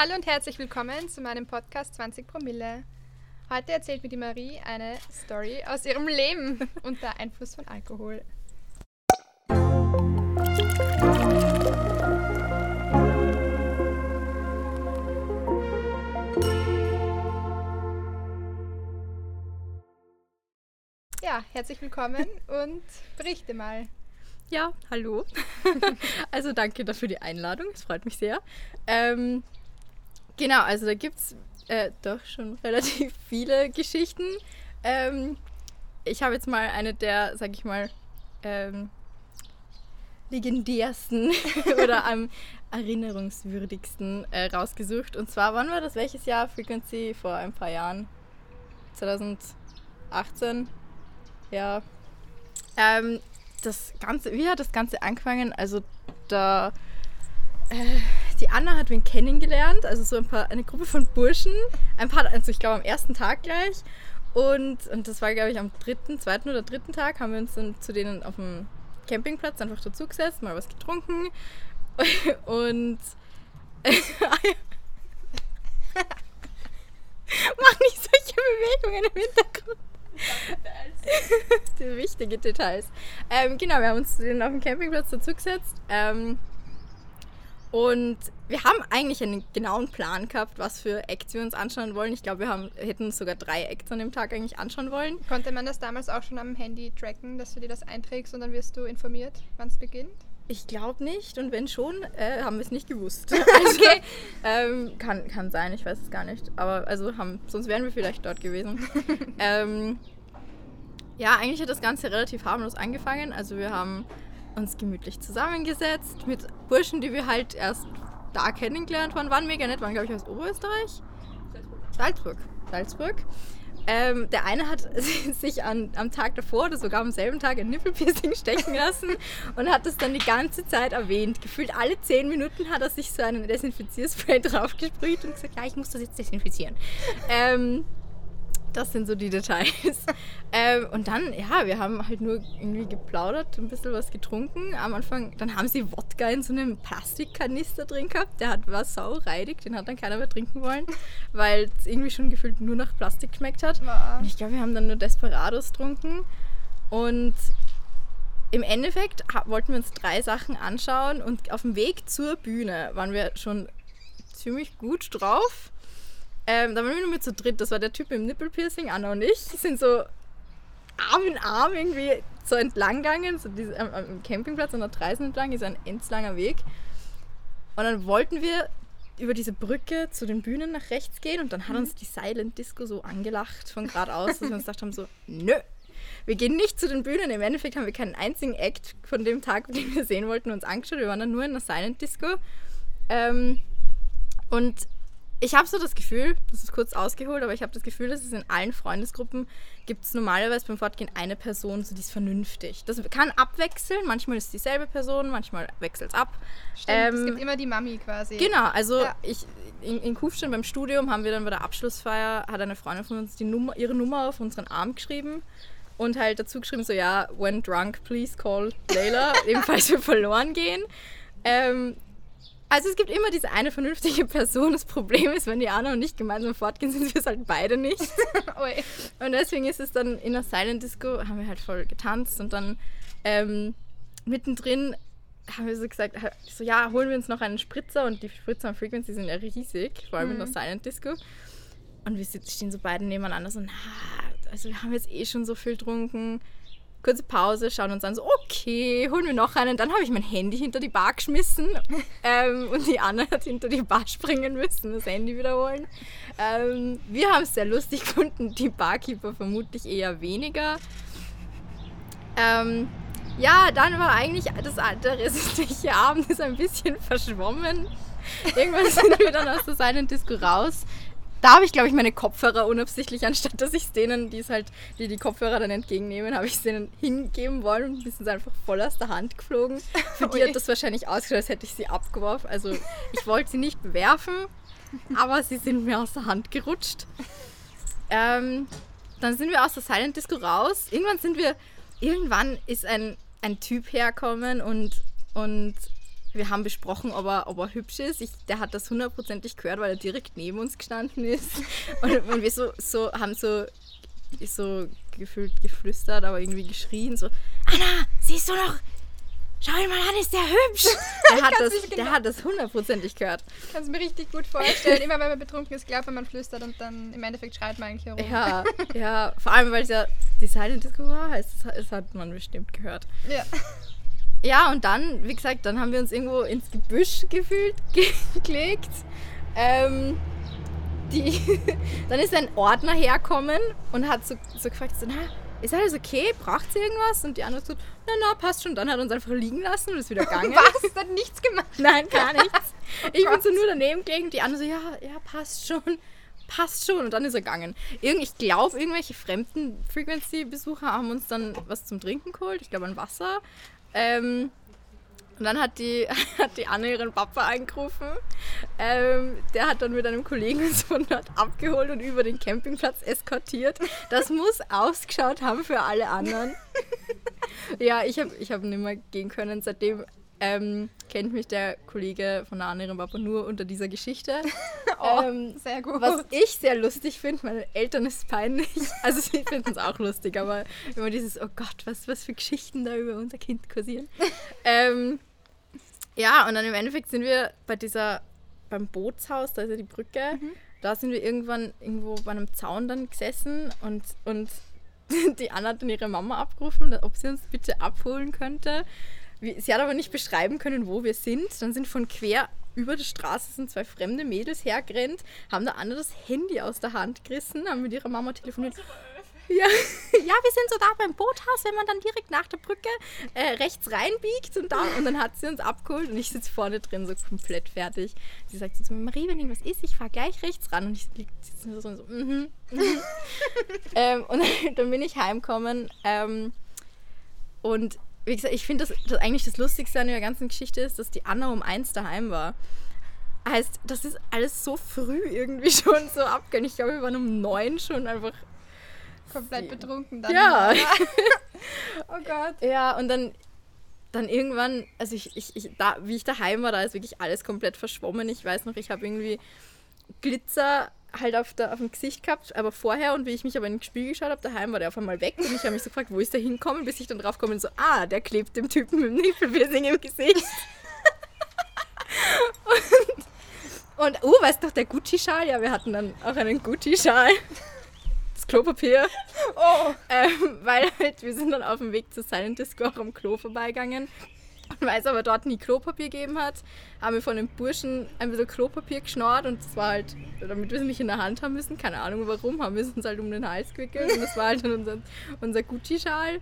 Hallo und herzlich willkommen zu meinem Podcast 20 Promille. Heute erzählt mir die Marie eine Story aus ihrem Leben unter Einfluss von Alkohol. Ja, herzlich willkommen und berichte mal. Ja, hallo. also danke dafür die Einladung, es freut mich sehr. Ähm, genau, also da gibt es äh, doch schon relativ viele Geschichten. Ähm, ich habe jetzt mal eine der, sag ich mal, ähm, legendärsten oder am erinnerungswürdigsten äh, rausgesucht. Und zwar, wann war das? Welches Jahr? Frequency vor ein paar Jahren. 2018. Ja. Ähm, das Ganze, wie hat das Ganze angefangen? Also da äh, die Anna hat wen kennengelernt, also so ein paar, eine Gruppe von Burschen, ein paar, also ich glaube am ersten Tag gleich. Und, und das war, glaube ich, am dritten, zweiten oder dritten Tag haben wir uns dann zu denen auf dem Campingplatz einfach dazugesetzt, mal was getrunken und mach nicht solche Bewegungen im Hintergrund. Die wichtige Details. Ähm, genau, wir haben uns zu denen auf dem Campingplatz dazugesetzt. Ähm, und wir haben eigentlich einen genauen Plan gehabt, was für Acts wir uns anschauen wollen. Ich glaube, wir haben, hätten sogar drei Acts an dem Tag eigentlich anschauen wollen. Konnte man das damals auch schon am Handy tracken, dass du dir das einträgst und dann wirst du informiert, wann es beginnt? Ich glaube nicht und wenn schon, äh, haben wir es nicht gewusst. Also, okay. ähm, kann, kann sein, ich weiß es gar nicht. Aber also haben, sonst wären wir vielleicht dort gewesen. ähm, ja, eigentlich hat das Ganze relativ harmlos angefangen. Also wir haben uns gemütlich zusammengesetzt mit Burschen, die wir halt erst da kennengelernt haben. Waren mega nett, waren glaube ich aus Oberösterreich. Salzburg. Salzburg. Ähm, der eine hat sich an, am Tag davor oder sogar am selben Tag ein Nippelpiercing stechen lassen und hat das dann die ganze Zeit erwähnt. Gefühlt alle zehn Minuten hat er sich so einen Desinfizierspray draufgesprüht und gesagt, ja, ich muss das jetzt desinfizieren. Ähm, das sind so die Details. ähm, und dann, ja, wir haben halt nur irgendwie geplaudert, ein bisschen was getrunken. Am Anfang, dann haben sie Wodka in so einem Plastikkanister drin gehabt. Der hat, war saureidig, den hat dann keiner mehr trinken wollen, weil es irgendwie schon gefühlt nur nach Plastik geschmeckt hat. Wow. Ich glaube, wir haben dann nur Desperados getrunken. Und im Endeffekt wollten wir uns drei Sachen anschauen und auf dem Weg zur Bühne waren wir schon ziemlich gut drauf. Ähm, da waren wir nur mit zu dritt. Das war der Typ mit dem Nippelpiercing, Anna und ich. Sind so Arm in Arm irgendwie so entlang gegangen. So diese, am, am Campingplatz an der Treisen entlang ist ein endslanger Weg. Und dann wollten wir über diese Brücke zu den Bühnen nach rechts gehen und dann hat mhm. uns die Silent Disco so angelacht von geradeaus, dass wir uns gedacht haben, so, nö, wir gehen nicht zu den Bühnen. Im Endeffekt haben wir keinen einzigen Act von dem Tag, den wir sehen wollten, uns angeschaut. Wir waren dann nur in der Silent Disco. Ähm, und ich habe so das Gefühl, das ist kurz ausgeholt, aber ich habe das Gefühl, dass es in allen Freundesgruppen gibt es normalerweise beim Fortgehen eine Person, so die ist vernünftig. Das kann abwechseln, manchmal ist es dieselbe Person, manchmal wechselt es ab. Stimmt, ähm, es gibt immer die Mami quasi. Genau, also ja. ich, in, in Kufstein beim Studium haben wir dann bei der Abschlussfeier, hat eine Freundin von uns die Nummer, ihre Nummer auf unseren Arm geschrieben und halt dazu geschrieben, so ja, when drunk, please call Layla, ebenfalls wir verloren gehen. Ähm, also es gibt immer diese eine vernünftige Person. Das Problem ist, wenn die Anna und ich gemeinsam fortgehen, sind wir es halt beide nicht. und deswegen ist es dann in der Silent Disco, haben wir halt voll getanzt und dann ähm, mittendrin haben wir so gesagt, so ja, holen wir uns noch einen Spritzer und die Spritzer und Frequency sind ja riesig, vor allem mhm. in der mhm. Silent Disco. Und wir stehen so beide nebeneinander so, na, also wir haben jetzt eh schon so viel getrunken kurze Pause, schauen uns an, so, okay, holen wir noch einen. Dann habe ich mein Handy hinter die Bar geschmissen ähm, und die Anna hat hinter die Bar springen müssen, das Handy wiederholen. Ähm, wir haben es sehr lustig gefunden, die Barkeeper vermutlich eher weniger. Ähm, ja, dann war eigentlich das, der restliche Abend ist ein bisschen verschwommen. Irgendwann sind wir dann aus der Silent Disco raus da habe ich, glaube ich, meine Kopfhörer unabsichtlich, anstatt dass ich es denen, die es halt, die die Kopfhörer dann entgegennehmen, habe ich es denen hingeben wollen und die sind einfach voll aus der Hand geflogen. Für die hat das wahrscheinlich ausgeschaut, als hätte ich sie abgeworfen. Also ich wollte sie nicht bewerfen, aber sie sind mir aus der Hand gerutscht. Ähm, dann sind wir aus der Silent Disco raus. Irgendwann sind wir, irgendwann ist ein, ein Typ herkommen und, und wir haben besprochen, ob er, ob er hübsch ist. Ich, der hat das hundertprozentig gehört, weil er direkt neben uns gestanden ist. Und, und wir so, so haben so, so gefühlt geflüstert, aber irgendwie geschrien, so, Anna, siehst du noch? Schau ihn mal an, ist der hübsch? Der hat, das, genau- der hat das hundertprozentig gehört. Kannst du mir richtig gut vorstellen. Immer wenn man betrunken ist, glaubt man, man flüstert und dann im Endeffekt schreit man eigentlich herum. Ja, ja, vor allem, weil es ja die Silent Disco war, heißt, es hat man bestimmt gehört. Ja. Ja, und dann, wie gesagt, dann haben wir uns irgendwo ins Gebüsch gefühlt ge gelegt. Ähm, die, dann ist ein Ordner herkommen und hat so, so gefragt, so, na, ist alles okay? Braucht sie irgendwas? Und die andere so, na, na, passt schon. Dann hat uns einfach liegen lassen und ist wieder gegangen. Was? Hat nichts gemacht. Nein, gar nichts. Ich bin so nur daneben gelegen die andere so, ja, ja, passt schon. Passt schon. Und dann ist er gegangen. Irgend, ich glaube, irgendwelche fremden Frequency-Besucher haben uns dann was zum Trinken geholt. Ich glaube, ein Wasser. Ähm, und dann hat die, hat die Anne ihren Papa angerufen. Ähm, der hat dann mit einem Kollegen uns von dort abgeholt und über den Campingplatz eskortiert. Das muss ausgeschaut haben für alle anderen. Ja, ich habe ich hab nicht mehr gehen können. Seitdem ähm, kennt mich der Kollege von der anderen Papa nur unter dieser Geschichte. Oh, ähm, sehr gut. was ich sehr lustig finde, meine Eltern ist peinlich. Also sie finden es auch lustig, aber immer dieses, oh Gott, was, was für Geschichten da über unser Kind kursieren. ähm, ja, und dann im Endeffekt sind wir bei dieser, beim Bootshaus, da ist ja die Brücke, da sind wir irgendwann irgendwo bei einem Zaun dann gesessen und, und die Anna hat dann ihre Mama abgerufen, ob sie uns bitte abholen könnte. Sie hat aber nicht beschreiben können, wo wir sind. Dann sind von quer über die Straße sind zwei fremde Mädels hergerannt, haben der Anna das Handy aus der Hand gerissen, haben mit ihrer Mama telefoniert. Ja, ja, wir sind so da beim Boothaus, wenn man dann direkt nach der Brücke äh, rechts reinbiegt und da und dann hat sie uns abgeholt und ich sitze vorne drin so komplett fertig. Sie sagt so zu mir, Marie, wenn irgendwas ist, ich fahre gleich rechts ran und ich sitze so, so mhm, mhm. ähm, und dann, dann bin ich heimgekommen ähm, und wie gesagt, ich finde, das, das eigentlich das Lustigste an der ganzen Geschichte ist, dass die Anna um eins daheim war. Heißt, das ist alles so früh irgendwie schon so abgegangen. Ich glaube, wir waren um neun schon einfach Komplett betrunken dann. Ja. oh Gott. Ja, und dann, dann irgendwann, also ich, ich, ich da, wie ich daheim war, da ist wirklich alles komplett verschwommen. Ich weiß noch, ich habe irgendwie Glitzer halt auf, der, auf dem Gesicht gehabt, aber vorher und wie ich mich aber in den Spiegel geschaut habe, daheim war der auf einmal weg und ich habe mich so gefragt, wo ist der hinkommen, bis ich dann drauf komme und so, ah, der klebt dem Typen mit dem Nippelpiercing im Gesicht. und, und, oh, weißt du doch, der Gucci-Schal? Ja, wir hatten dann auch einen Gucci-Schal. Das Klopapier. Oh. Ähm, weil halt, wir sind dann auf dem Weg zur Silent Disco auch am Klo vorbeigegangen. Weil es aber dort nie Klopapier gegeben hat, haben wir von dem Burschen ein bisschen Klopapier geschnort und das war halt, damit wir es nicht in der Hand haben müssen, keine Ahnung warum, haben wir es uns halt um den Hals gewickelt und das war halt dann unser, unser Gucci-Schal.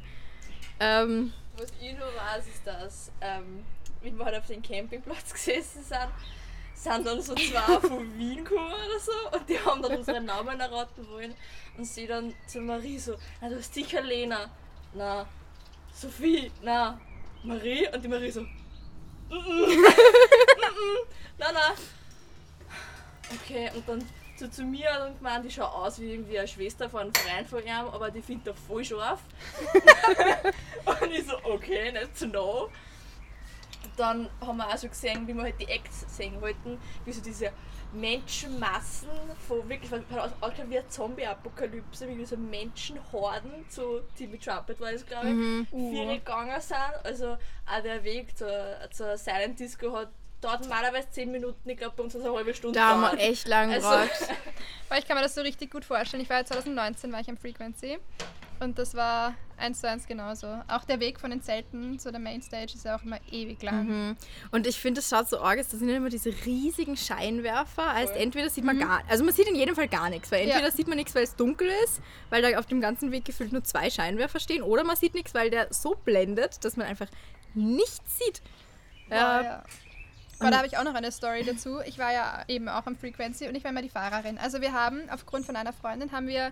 Ähm, Was ich nur weiß, ist, dass, ähm, wie wir halt auf dem Campingplatz gesessen sind, sind dann so zwei von Wien gekommen oder so und die haben dann unsere Namen erraten wollen und sie dann zu Marie so, na du hast sicher Lena, na Sophie, na Marie und die Marie so, mm -mm, na na. Okay, und dann so zu mir dann gemeint, die schaut aus wie irgendwie eine Schwester von einem Freund von ihm, aber die findet er voll scharf. Und ich so, okay, nicht to know. Dann haben wir auch so gesehen, wie wir halt die Acts sehen wollten, wie so diese Menschenmassen von wirklich, es auch wie eine Zombie-Apokalypse, wie so Menschenhorden zu Timmy Trumpet war das glaube ich, Mhm. vier gegangen sind. Also auch der Weg zur, zur Silent Disco hat dauert normalerweise 10 Minuten, ich glaube bei uns es eine halbe Stunde da haben wir echt lang Also- gebraucht. Weil ich kann mir das so richtig gut vorstellen. Ich war ja 2019 war ich am Frequency und das war eins zu eins genauso. Auch der Weg von den Zelten zu der Mainstage ist ja auch immer ewig lang. Mhm. Und ich finde, es schaut so arg aus, das sind ja immer diese riesigen Scheinwerfer. Voll. entweder sieht man gar, also man sieht in jedem Fall gar nichts, weil Ja. entweder sieht man nichts, weil es dunkel ist, weil da auf dem ganzen Weg gefühlt nur zwei Scheinwerfer stehen, oder man sieht nichts, weil der so blendet, dass man einfach nichts sieht. Ja, Ja, ja. Aber da habe ich auch noch eine Story dazu. Ich war ja eben auch am Frequency und ich war immer die Fahrerin. Also wir haben, aufgrund von einer Freundin, haben wir, äh,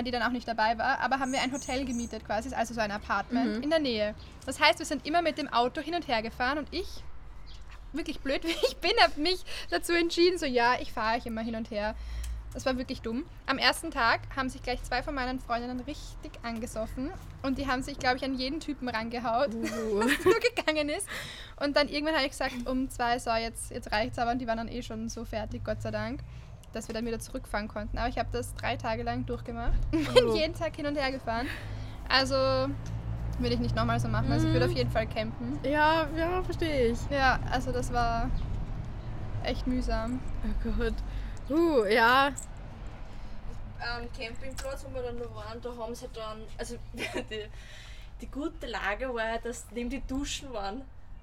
die dann auch nicht dabei war, aber haben wir ein Hotel gemietet quasi, also so ein Apartment in der Nähe. Das heißt, wir sind immer mit dem Auto hin und her gefahren und ich, wirklich blöd wie ich bin, habe mich dazu entschieden, so ja, ich fahre euch immer hin und her. Das war wirklich dumm. Am ersten Tag haben sich gleich zwei von meinen Freundinnen richtig angesoffen und die haben sich, glaube ich, an jeden Typen rangehaut, Uh. was nur gegangen ist. Und dann irgendwann habe ich gesagt, um zwei, so, jetzt, jetzt reicht's aber. Und die waren dann eh schon so fertig, Gott sei Dank, dass wir dann wieder zurückfahren konnten. Aber ich habe das drei Tage lang durchgemacht. Bin Oh. jeden Tag hin und her gefahren. Also würde ich nicht nochmal so machen. Also ich würde Mhm. auf jeden Fall campen. Ja, ja, verstehe ich. Ja, also das war echt mühsam. Oh Gott. Uh, ja. am Campingplatz, wo wir dann noch waren, da haben sie dann, also die, die gute Lage war ja, dass neben die Duschen waren.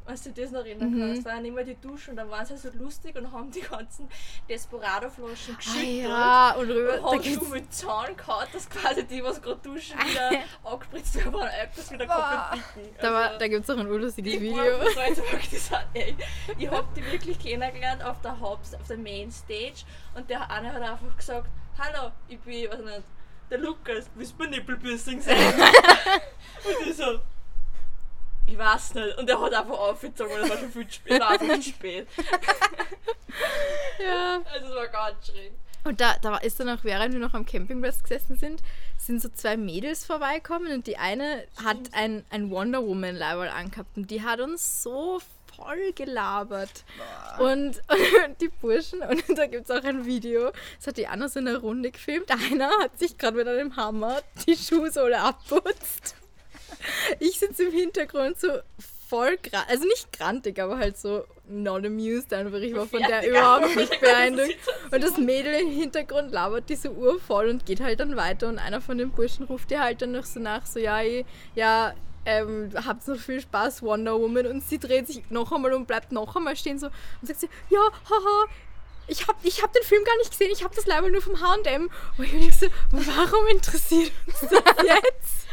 Weißt du das noch erinnern Mhm. kannst? Waren immer die Duschen und dann waren sie so lustig und haben die ganzen Desperado-Flaschen Ah, geschüttelt. ja, und rüber. Und haben so mit Zahn gehauen, dass quasi die, was gerade duschen, wieder angespritzt haben, waren das wieder komplett dicken. da war, da gibt es auch ein urlustiges Video. Sind, ey, ich hab die wirklich kennengelernt auf der Haupt, auf der Mainstage und der eine hat einfach gesagt, hallo, ich bin, was nicht, der Lukas, willst du mir Nippelpiercing sehen? und ich so, weiß nicht. Und er hat einfach aufgezogen und es war schon viel zu spät. Einfach zu spät. Ja. Also es war ganz schräg. Und da, da ist dann auch, während wir noch am Campingplatz gesessen sind, sind so zwei Mädels vorbeikommen und die eine hat ein, ein Wonder Woman Leiberl angehabt und die hat uns so voll gelabert. Und, und die Burschen, und da gibt es auch ein Video, das hat die Anna so in einer Runde gefilmt. Einer hat sich gerade mit einem Hammer die Schuhsohle abputzt. Ich sitze im Hintergrund so voll, also nicht grantig, aber halt so not amused einfach. Ich war von der überhaupt nicht beeindruckt. Und das Mädel im Hintergrund labert diese Uhr voll und geht halt dann weiter und einer von den Burschen ruft ihr halt dann noch so nach, so ja, ja, ähm, habt noch viel Spaß, Wonder Woman. Und sie dreht sich noch einmal und bleibt noch einmal stehen so und sagt sie, ja, haha, ich hab, ich hab den Film gar nicht gesehen, ich hab das Leiber nur vom H&M. Und ich denke so, warum interessiert uns das jetzt?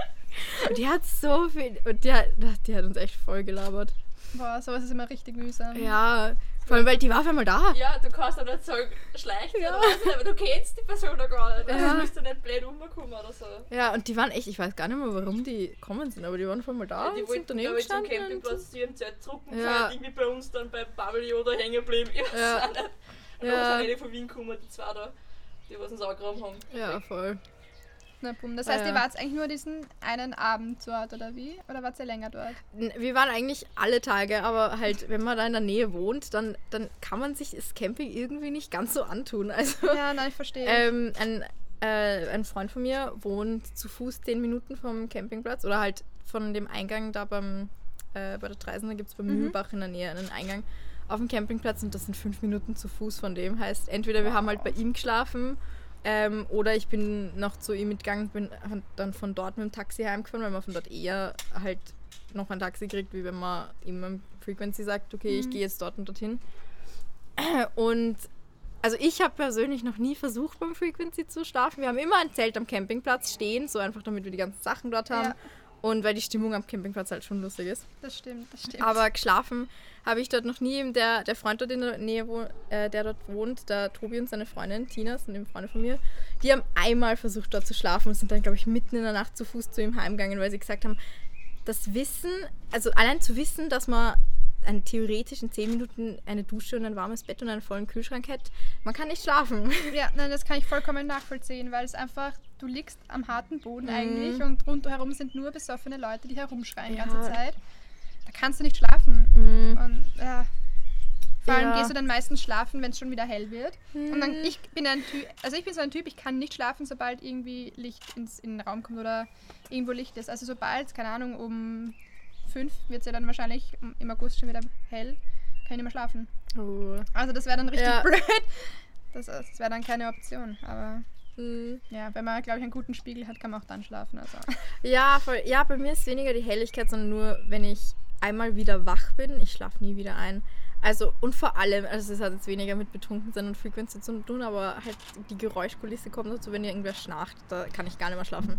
Und die hat so viel, und die hat, die hat uns echt voll gelabert. Boah, sowas ist immer richtig mühsam. Ja, vor allem, weil die war auf einmal da. Ja, du kannst dann nicht sagen, schleicht Ja. oder was nicht, aber du kennst die Person doch gar nicht. Also Ja. du nicht blöd rumgekommen oder so. Ja, und die waren echt, ich weiß gar nicht mehr, warum die gekommen sind, aber die waren voll mal da die und sind wollten, daneben glaube ich, zum Campingplatz zu ihrem Zelt zurückgefahren, Ja. irgendwie bei uns dann bei Babel oder hängen geblieben. Ich weiß Ja. auch nicht. Und Ja. dann sind die von Wien gekommen, die zwei da, die was uns angegraben haben. Ja, voll. Na, bumm. Das heißt, ja. ihr wart eigentlich nur diesen einen Abend dort, oder wie? Oder wart ihr länger dort? Wir waren eigentlich alle Tage, aber halt, wenn man da in der Nähe wohnt, dann, dann kann man sich das Camping irgendwie nicht ganz so antun. Also, Ja, nein, ich verstehe. ähm, ein, äh, ein Freund von mir wohnt zu Fuß 10 Minuten vom Campingplatz oder halt von dem Eingang da beim, äh, bei der Treisen, da gibt es beim Mhm. Mühlbach in der Nähe einen Eingang auf dem Campingplatz und das sind 5 Minuten zu Fuß von dem. Heißt, entweder wir haben halt bei ihm geschlafen ähm, oder ich bin noch zu ihm mitgegangen, bin dann von dort mit dem Taxi heimgefahren, weil man von dort eher halt noch ein Taxi kriegt, wie wenn man ihm am Frequency sagt, okay, ich gehe jetzt dort und dorthin. Und also ich habe persönlich noch nie versucht, beim Frequency zu schlafen. Wir haben immer ein Zelt am Campingplatz stehen, so einfach damit wir die ganzen Sachen dort haben. Ja. Und weil die Stimmung am Campingplatz halt schon lustig ist. das stimmt, das stimmt. Aber geschlafen habe ich dort noch nie. Der, der Freund dort in der Nähe, wo, äh, der dort wohnt, der Tobi und seine Freundin, Tina, sind eben Freunde von mir, die haben einmal versucht, dort zu schlafen und sind dann, glaube ich, mitten in der Nacht zu Fuß zu ihm heimgegangen, weil sie gesagt haben, das Wissen, also allein zu wissen, dass man einen theoretisch in 10 Minuten eine Dusche und ein warmes Bett und einen vollen Kühlschrank hätte, man kann nicht schlafen. Ja, nein, das kann ich vollkommen nachvollziehen, weil es einfach, du liegst am harten Boden Mhm. eigentlich und rundherum sind nur besoffene Leute, die herumschreien die Ja. ganze Zeit. Da kannst du nicht schlafen. Mhm. Und ja. Vor allem Ja. gehst du dann meistens schlafen, wenn es schon wieder hell wird. Und dann, Mhm. ich bin ein Typ, also ich bin so ein Typ, ich kann nicht schlafen, sobald irgendwie Licht ins, in den Raum kommt oder irgendwo Licht ist. Also sobald, keine Ahnung, um fünf wird es ja dann wahrscheinlich im August schon wieder hell, kann ich nicht mehr schlafen. Oh. Also das wäre dann richtig Ja. blöd. Das, das wäre dann keine Option. Aber Mhm. ja, wenn man, glaube ich, einen guten Spiegel hat, kann man auch dann schlafen. Also. Ja, voll. ja, bei mir ist weniger die Helligkeit, sondern nur, wenn ich einmal wieder wach bin. Ich schlafe nie wieder ein. Also, und vor allem, also es hat jetzt weniger mit Betrunkensein und Frequency zu tun, aber halt die Geräuschkulisse kommt dazu, wenn irgendwer schnarcht, da kann ich gar nicht mehr schlafen.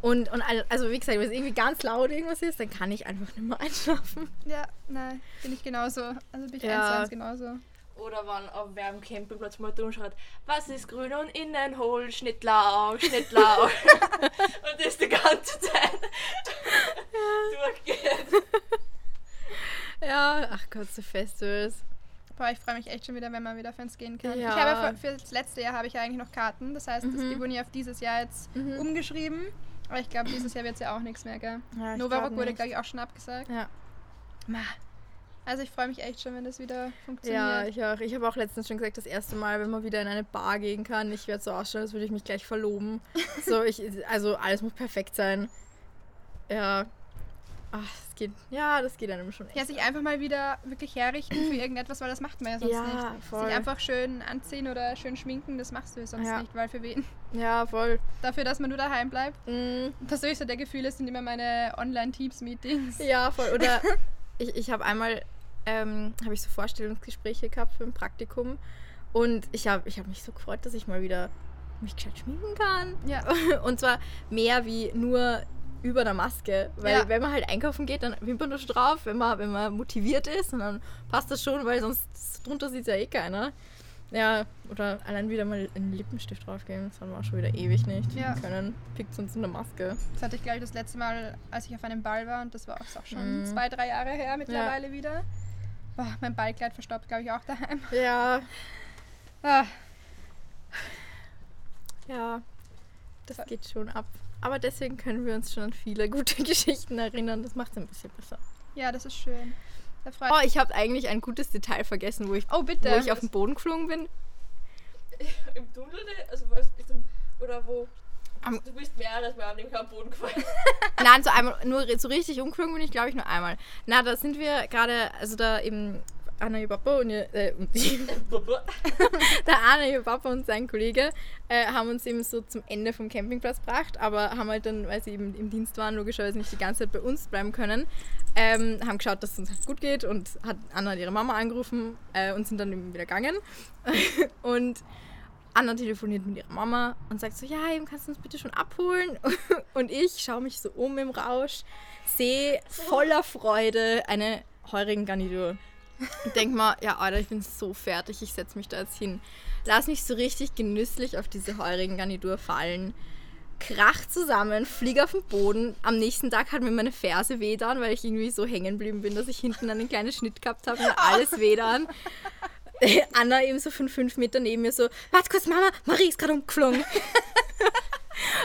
Und, und also wie gesagt, wenn es irgendwie ganz laut irgendwas ist, dann kann ich einfach nicht mehr einschlafen. Ja, nein, bin ich genauso. Also bin ich Ja. eins genauso. Oder wenn auf wer am Campingplatz mal dumm schreit, was ist grün und innen hohl, Schnittlauch, Schnittlauch. und das die ganze Zeit durchgeht. Ja, ach Gott, so Festivals. Boah, ich freue mich echt schon wieder, wenn man wieder Fans gehen kann. Ja. Ich habe für, für das letzte Jahr habe ich ja eigentlich noch Karten. Das heißt, das- Mhm. die wurden ja auf dieses Jahr jetzt Mhm. umgeschrieben. Aber ich glaube, dieses Jahr wird es ja auch nichts mehr, gell? Ja, ich Novarock glaub wurde, glaube ich, auch schon abgesagt. Ja. Also ich freue mich echt schon, wenn das wieder funktioniert. Ja, ich auch. Ich habe auch letztens schon gesagt, das erste Mal, wenn man wieder in eine Bar gehen kann, ich werde so ausschauen, als würde ich mich gleich verloben. so, ich, also alles muss perfekt sein. Ja. Ach, das geht. Ja, das geht einem schon echt. Ja, sich einfach mal wieder wirklich herrichten für irgendetwas, weil das macht man ja sonst Ja, nicht. voll. Sich einfach schön anziehen oder schön schminken, das machst du ja sonst Ja. nicht, weil für wen? Ja, voll. Dafür, dass man nur daheim bleibt. Mm, Das höchste der Gefühle sind immer meine Online-Teams-Meetings. ja, voll. Oder ich, ich habe einmal, ähm, habe ich so Vorstellungsgespräche gehabt für ein Praktikum und ich habe ich hab mich so gefreut, dass ich mal wieder mich gescheit schminken kann. Ja. Und zwar mehr wie nur über der Maske. Weil Ja. wenn man halt einkaufen geht, dann Wimperntusch drauf, wenn man, wenn man motiviert ist und dann passt das schon, weil sonst drunter sieht ja eh keiner. Ja, oder allein wieder mal einen Lippenstift draufgeben, das haben wir auch schon wieder ewig nicht Ja. können. Pickt uns in der Maske. Das hatte ich, glaube ich, das letzte Mal, als ich auf einem Ball war und das war auch schon Mhm. zwei, drei Jahre her mittlerweile wieder. Boah, mein Ballkleid verstaubt, glaube ich, auch daheim. Ja, Ah, ja, das geht schon ab. Aber deswegen können wir uns schon an viele gute Geschichten erinnern. Das macht es ein bisschen besser. ja, das ist schön. Oh, ich habe eigentlich ein gutes Detail vergessen, wo ich, Oh, bitte. wo ich auf den Boden geflogen bin. Im Tunnel? Also was oder wo? Am- du bist mehreres Mal an dem Boden gefallen. Nein, so einmal, nur so richtig umgeflogen bin ich, glaube ich, nur einmal. Na, da sind wir gerade, also da eben Anna, ihr Papa und, ihr, äh, und die, der Anna, ihr Papa und sein Kollege äh, haben uns eben so zum Ende vom Campingplatz gebracht, aber haben halt dann, weil sie eben im Dienst waren, logischerweise nicht die ganze Zeit bei uns bleiben können, ähm, haben geschaut, dass es uns halt gut geht und hat Anna hat ihre Mama angerufen äh, und sind dann eben wieder gegangen. und Anna telefoniert mit ihrer Mama und sagt so, ja, eben kannst du uns bitte schon abholen. Und ich schaue mich so um im Rausch, sehe voller Freude eine Heurigengarnitur. Und denk mal, ja, Alter, ich bin so fertig, ich setze mich da jetzt hin. Lass mich so richtig genüsslich auf diese Heurigengarnitur fallen. Krach zusammen, flieg auf den Boden. Am nächsten Tag hat mir meine Ferse wehdan, weil ich irgendwie so hängen geblieben bin, dass ich hinten einen kleinen Schnitt gehabt habe und alles wehdan. Anna eben so von fünf Meter neben mir so, warte kurz, Mama, Marie ist gerade umgeflogen.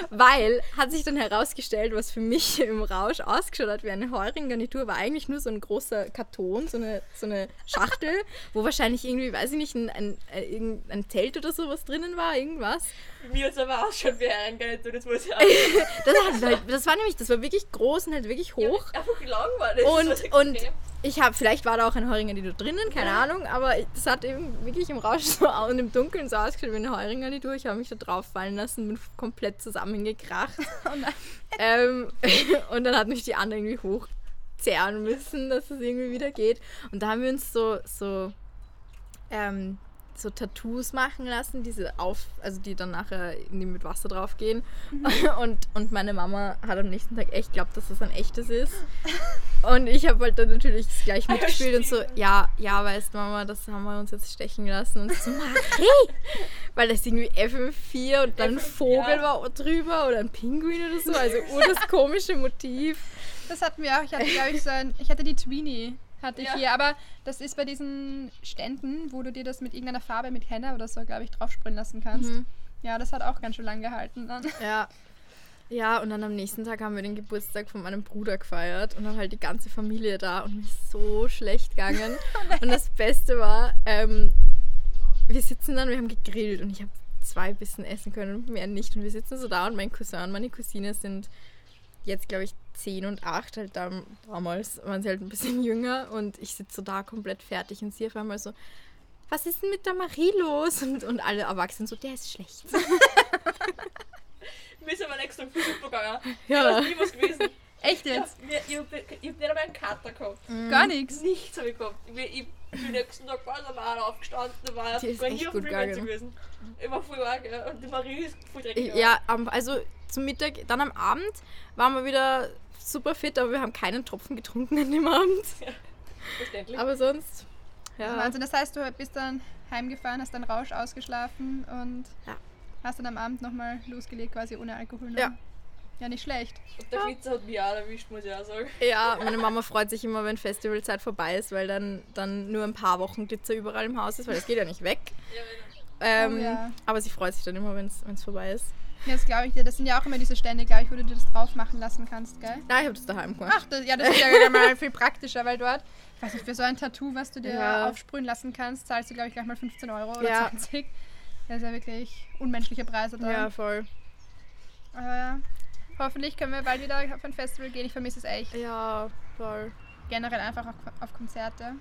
Weil, hat sich dann herausgestellt, was für mich im Rausch ausgeschaut hat wie eine Heuringgarnitur, war eigentlich nur so ein großer Karton, so eine, so eine Schachtel, wo wahrscheinlich irgendwie, weiß ich nicht, ein, ein, äh, ein Zelt oder sowas drinnen war, irgendwas. Mir es aber auch schon wie hereingehalten, das muss ich auch. Das, hat, halt- das war nämlich, das war wirklich groß und halt wirklich hoch. Einfach lang war das. Und, und. Ich habe, vielleicht war da auch ein Heuringarnitur drinnen, keine Ahnung, aber das hat eben wirklich im Rausch so und im Dunkeln so ausgeschaut wie eine Heuringarnitur. Ich habe mich da drauf fallen lassen, bin komplett zusammengekracht. Oh ähm, und dann hat mich die andere irgendwie hochzerren müssen, dass es irgendwie wieder geht. Und da haben wir uns so, so, ähm, so Tattoos machen lassen, diese auf, also die dann nachher irgendwie mit Wasser draufgehen. Und, und meine Mama hat am nächsten Tag echt glaubt, dass das ein echtes ist. Und ich habe halt dann natürlich das gleich mitgespielt und so, ja, ja, weißt Mama, das haben wir uns jetzt stechen lassen. Und so, Marie! Weil das irgendwie FM4 und dann ein FM4. Vogel war drüber oder ein Pinguin oder so. Also ur das komische Motiv. Das hatten wir auch. Ich hatte, glaube ich, so ein, ich hatte die Tweenie, hatte ich Ja. hier. Aber das ist bei diesen Ständen, wo du dir das mit irgendeiner Farbe, mit Henna oder so, glaube ich, draufsprühen lassen kannst. Mhm. Ja, das hat auch ganz schön lang gehalten dann. Ja. Ja, und dann am nächsten Tag haben wir den Geburtstag von meinem Bruder gefeiert und dann halt die ganze Familie da und mir ist so schlecht gegangen. und das Beste war, ähm, wir sitzen dann, wir haben gegrillt und ich habe zwei Bissen essen können und mehr nicht. Und wir sitzen so da und mein Cousin und meine Cousine sind jetzt, glaube ich, 10 und 8. Halt dam damals waren sie halt ein bisschen jünger und ich sitze so da komplett fertig und sie auf einmal so, was ist denn mit der Marie los? Und, und alle Erwachsenen so, der ist schlecht. Ist aber extra viel gegangen. Ja. Da ist nie was gewesen. Echt Ich jetzt? mir, ich, hab, ich hab nicht einmal einen Kater gehabt. Gar nichts. Nichts habe ich gehabt. Ich, ich bin nächsten Tag ganz normal aufgestanden, da war Die ist war echt hier auf gut gegangen. gewesen. Ich war voll arg, ja. und die Marie ist voll dreckig. Ja, also zum Mittag, dann am Abend waren wir wieder super fit, aber wir haben keinen Tropfen getrunken an dem Abend. Verständlich. Aber sonst, ja. Wahnsinn. Das heißt, du bist dann heimgefahren, hast dann Rausch ausgeschlafen und Ja. Hast dann am Abend nochmal losgelegt, quasi ohne Alkohol. ne? Ja. Ja, nicht schlecht. Und der Flitzer hat mich auch erwischt, muss ich auch sagen. Ja, meine Mama freut sich immer, wenn Festivalzeit vorbei ist, weil dann, dann nur ein paar Wochen Glitzer überall im Haus ist, weil das geht ja nicht weg. Ja, Ähm, Oh ja. Aber sie freut sich dann immer, wenn es vorbei ist. Ja, das glaube ich dir. Das sind ja auch immer diese Stände, glaube ich, wo du dir das drauf machen lassen kannst, gell? Nein, ich habe das daheim gemacht. Ach, das, ja, das ist ja wieder mal viel praktischer, weil dort, ich weiß nicht, für so ein Tattoo, was du dir Ja. aufsprühen lassen kannst, zahlst du, glaube ich, gleich mal 15 Euro oder Ja. 20. Das ist ja wirklich unmenschliche Preise da. Ja, voll. Aber ja, hoffentlich können wir bald wieder auf ein Festival gehen. Ich vermisse es echt. Ja, voll. Generell einfach auf, auf Konzerte.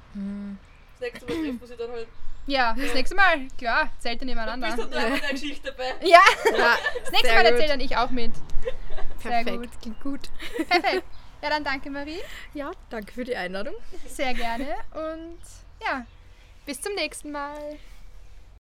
Das nächste Mal trifft man sich dann halt. Ja, das nächste Mal, klar, Zelte nebeneinander. Bist du da mit der Geschichte dabei? Ja, Ja, das nächste sehr Mal gut. erzähle dann ich auch mit. Sehr Perfekt, gut. klingt gut. Perfekt. Ja, dann danke Marie. Ja, danke für die Einladung. Sehr gerne und ja, bis zum nächsten Mal.